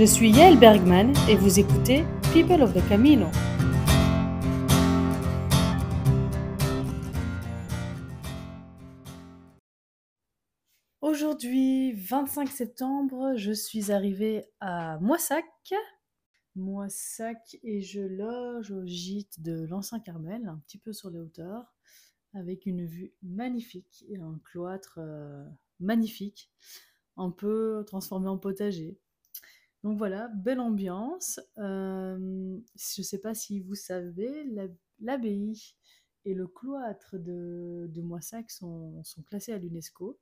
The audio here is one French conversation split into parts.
Je suis Yael Bergman et vous écoutez People of the Camino. Aujourd'hui, 25 septembre, je suis arrivée à Moissac. Moissac et je loge au gîte de l'Ancien Carmel, un petit peu sur les hauteurs, avec une vue magnifique et un cloître euh, magnifique, un peu transformé en potager. Donc voilà, belle ambiance. Euh, je ne sais pas si vous savez, l'abbaye et le cloître de, Moissac sont, sont classés à l'UNESCO.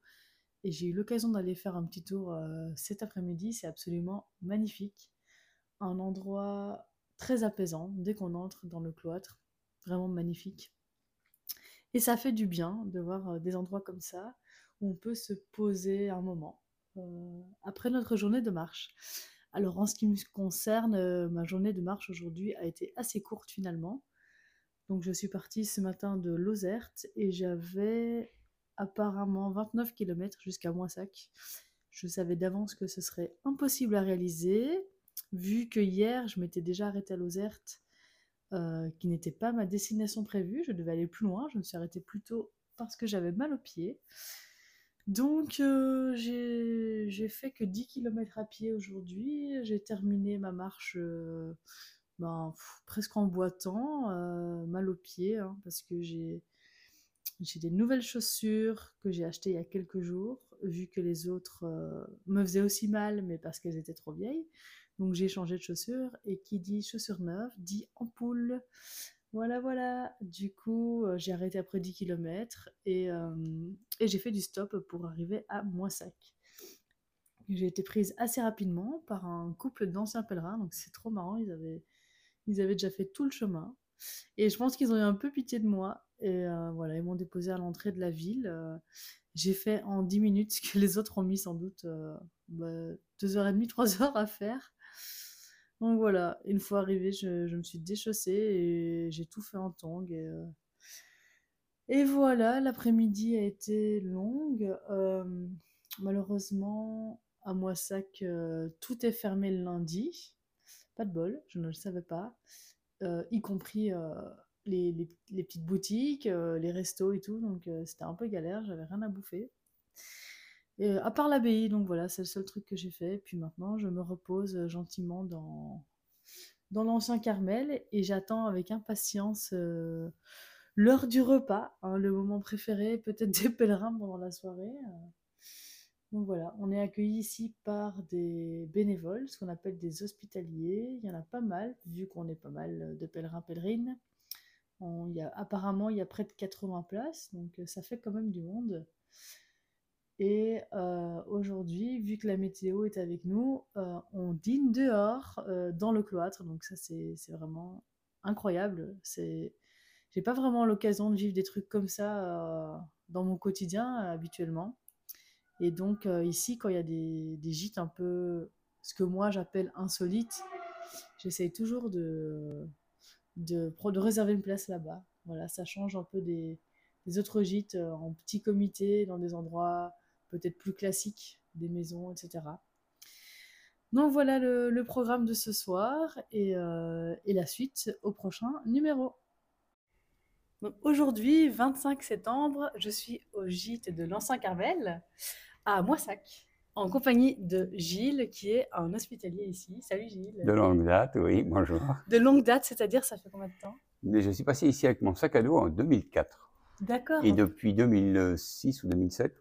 Et j'ai eu l'occasion d'aller faire un petit tour euh, cet après-midi. C'est absolument magnifique. Un endroit très apaisant dès qu'on entre dans le cloître. Vraiment magnifique. Et ça fait du bien de voir euh, des endroits comme ça où on peut se poser un moment après notre journée de marche. Alors en ce qui me concerne, euh, ma journée de marche aujourd'hui a été assez courte finalement. Donc je suis partie ce matin de Lozerte et j'avais apparemment 29 km jusqu'à Moissac. Je savais d'avance que ce serait impossible à réaliser, vu que hier je m'étais déjà arrêtée à Lozerte, euh, qui n'était pas ma destination prévue. Je devais aller plus loin. Je me suis arrêtée plus tôt parce que j'avais mal aux pieds. Donc, euh, j'ai fait que 10 km à pied aujourd'hui. J'ai terminé ma marche euh, ben, presque en boitant, euh, mal aux pieds, hein, parce que j'ai des nouvelles chaussures que j'ai achetées il y a quelques jours, vu que les autres me faisaient aussi mal, mais parce qu'elles étaient trop vieilles. Donc, j'ai changé de chaussures, et qui dit chaussures neuves dit ampoule. Voilà, voilà. Du coup, euh, j'ai arrêté après 10 km et, euh, et j'ai fait du stop pour arriver à Moissac. J'ai été prise assez rapidement par un couple d'anciens pèlerins, donc c'est trop marrant. Ils avaient, ils avaient déjà fait tout le chemin. Et je pense qu'ils ont eu un peu pitié de moi. Et euh, voilà, ils m'ont déposé à l'entrée de la ville. j'ai fait en 10 minutes ce que les autres ont mis sans doute 2h30, 3h bah, à faire. Donc voilà, une fois arrivée, je, me suis déchaussée et j'ai tout fait en tongs. Et, euh, et voilà, l'après-midi a été longue. Euh, malheureusement, à Moissac, euh, tout est fermé le lundi. Pas de bol, je ne le savais pas. y compris les, petites boutiques, les restos et tout. Donc c'était un peu galère, j'avais rien à bouffer à part l'abbaye, donc voilà, c'est le seul truc que j'ai fait. Puis maintenant, je me repose euh, gentiment dans, dans l'ancien Carmel et j'attends avec impatience euh, l'heure du repas, hein, le moment préféré peut-être des pèlerins pendant la soirée. Euh. Donc voilà, on est accueillis ici par des bénévoles, ce qu'on appelle des hospitaliers. Il y en a pas mal, vu qu'on est pas mal de pèlerins pèlerines. il y a, apparemment, il y a près de 80 places, donc ça fait quand même du monde. Et euh, aujourd'hui, vu que la météo est avec nous, euh, on dîne dehors euh, dans le cloître. Donc ça, c'est vraiment incroyable. C'est, j'ai pas vraiment l'occasion de vivre des trucs comme ça dans mon quotidien habituellement. Et donc ici, quand il y a des, gîtes un peu, ce que moi j'appelle insolites, j'essaye toujours de, de, de réserver une place là-bas. Voilà, ça change un peu des, des autres gîtes en petit comité, dans des endroits peut-être plus classique des maisons, etc. Donc voilà le, programme de ce soir euh, et, la suite au prochain numéro. Aujourd'hui, 25 septembre, je suis au gîte de l'Ancien Carmel à Moissac en compagnie de Gilles qui est un hospitalier ici. Salut Gilles. De longue date, oui, bonjour. De longue date, c'est-à-dire ça fait combien de temps? Je suis passé ici avec mon sac à dos en 2004. D'accord. Et depuis 2006 ou 2007,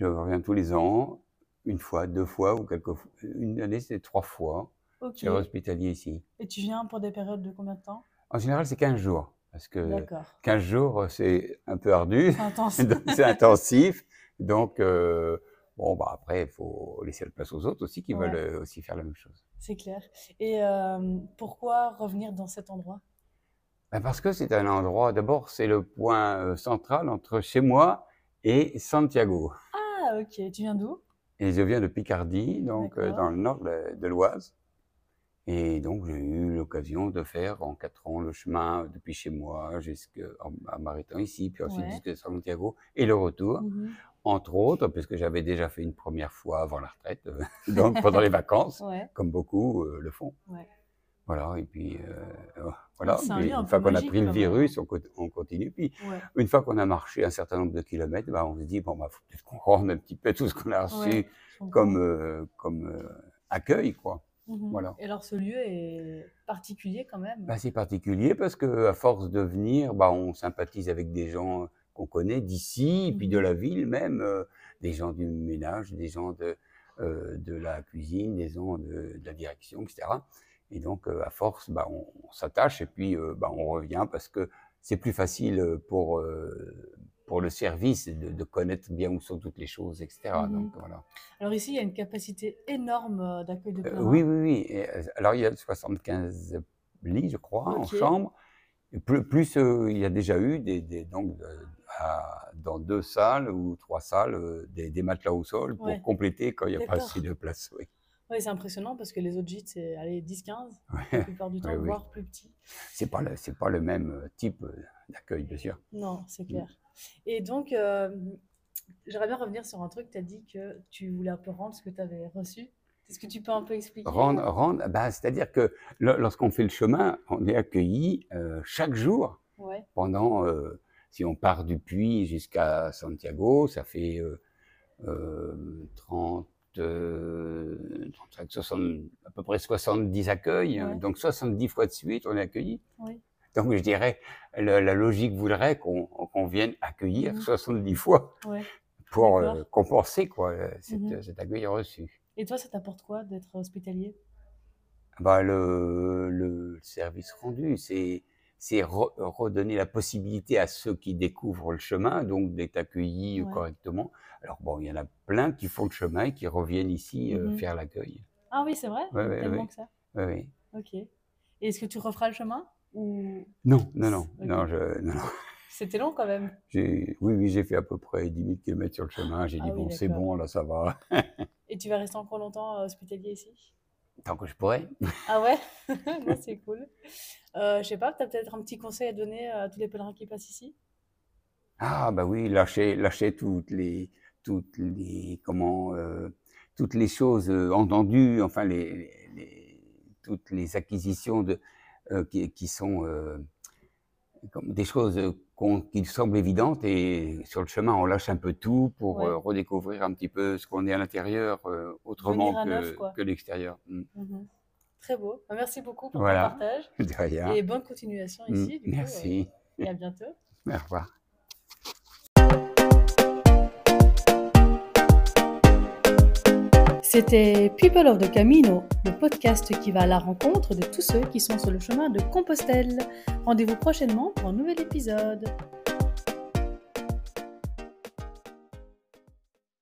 je reviens tous les ans, une fois, deux fois, ou quelques fois. Une année, c'est trois fois. Je suis hospitalier ici. Et tu viens pour des périodes de combien de temps? En général, c'est 15 jours. Parce que 15 jours, c'est un peu ardu. C'est intensif. Donc, euh, bon, bah après, il faut laisser la place aux autres aussi qui veulent euh, aussi faire la même chose. C'est clair. Et euh, pourquoi revenir dans cet endroit? Ben Parce que c'est un endroit, d'abord, c'est le point central entre chez moi et Santiago. Ah, ok. Tu viens d'où? Et je viens de Picardie, donc euh, dans le nord de, l'Oise. Et donc, j'ai eu l'occasion de faire en quatre ans le chemin depuis chez moi jusqu'à m'arrêtant ici, puis ensuite jusqu'à Santiago et le retour. Mhm. entre autres, puisque j'avais déjà fait une première fois avant la retraite, euh, donc pendant les vacances, comme beaucoup euh, le font. Voilà, et puis oh, voilà, une fois qu'on a pris le virus, on, continue. Puis une fois qu'on a marché un certain nombre de kilomètres, bah, on se dit, bon, bah, faut peut-être qu'on rende un petit peu tout ce qu'on a reçu comme, comme accueil, quoi. Mmh voilà. Et alors ce lieu est particulier quand même? Bah, C'est particulier parce qu'à force de venir, bah, on sympathise avec des gens qu'on connaît d'ici, puis de mmh la ville même, euh, des gens du ménage, des gens de, euh, de la cuisine, des gens de, la direction, etc. Et donc euh, à force, bah, on, s'attache et puis bah, on revient parce que c'est plus facile pour pour le service de, de, connaître bien où sont toutes les choses, etc. Mmh donc, voilà. Alors ici, il y a une capacité énorme euh, d'accueil de plein Oui, oui, oui. Euh, alors il y a 75 lits, je crois, en chambre. Et plus, plus euh, il y a déjà eu des, des donc, dans deux salles ou trois salles des, des, matelas au sol pour compléter quand il n'y a pas assez de place. Oui. Oui, c'est impressionnant parce que les autres gîtes, c'est 10-15, la plupart du temps, voire plus petit. C'est pas, pas le même type d'accueil, bien sûr. Non, c'est clair. Et donc, euh, j'aimerais bien revenir sur un truc. Tu as dit que tu voulais un peu rendre ce que tu avais reçu. Est-ce que tu peux un peu expliquer? Rendre, rendre bah, c'est-à-dire que lorsqu'on fait le chemin, on est accueilli euh, chaque jour pendant, euh, si on part du Puy jusqu'à Santiago, ça fait 30, 35, 60, à peu près 70 accueils, donc 70 fois de suite, on est accueilli. Oui. Donc je dirais, la, logique voudrait qu'on vienne accueillir 70 mmh. fois pour euh, compenser quoi, euh, mmh cet, accueil reçu. Et toi, ça t'apporte quoi d'être hospitalier? Bah, le, le, service rendu, c'est c'est redonner la possibilité à ceux qui découvrent le chemin, donc d'être accueillis correctement. Alors bon, il y en a plein qui font le chemin et qui reviennent ici euh, mmh faire l'accueil. Ah oui, c'est vrai ouais, Tellement que ça Oui, oui. Ok. Et est-ce que tu referas le chemin non, non, non, non, je, non, C'était long quand même. Oui, oui, j'ai fait à peu près 10 000 km sur le chemin. J'ai ah dit, bon, c'est bon, là, ça va. Et tu vas rester encore longtemps euh, hospitalier ici? Tant que je pourrais. Ah ouais? C'est cool. Euh, je sais pas, tu as peut-être un petit conseil à donner à tous les pèlerins qui passent ici? Ah, bah oui, lâcher, lâcher toutes les, toutes les, comment, euh, toutes les choses euh, entendues, enfin, les, les, toutes les acquisitions de, euh, qui, sont euh, comme des choses qui semblent évidentes et sur le chemin on lâche un peu tout pour euh, redécouvrir un petit peu ce qu'on est à l'intérieur autrement que, l'extérieur. Mm. Mhm. Très beau. Bah, merci beaucoup pour ton partage. Et bonne continuation mm. ici. merci. et à bientôt. Au revoir. C'était People of the Camino, le podcast qui va à la rencontre de tous ceux qui sont sur le chemin de Compostelle. Rendez-vous prochainement pour un nouvel épisode.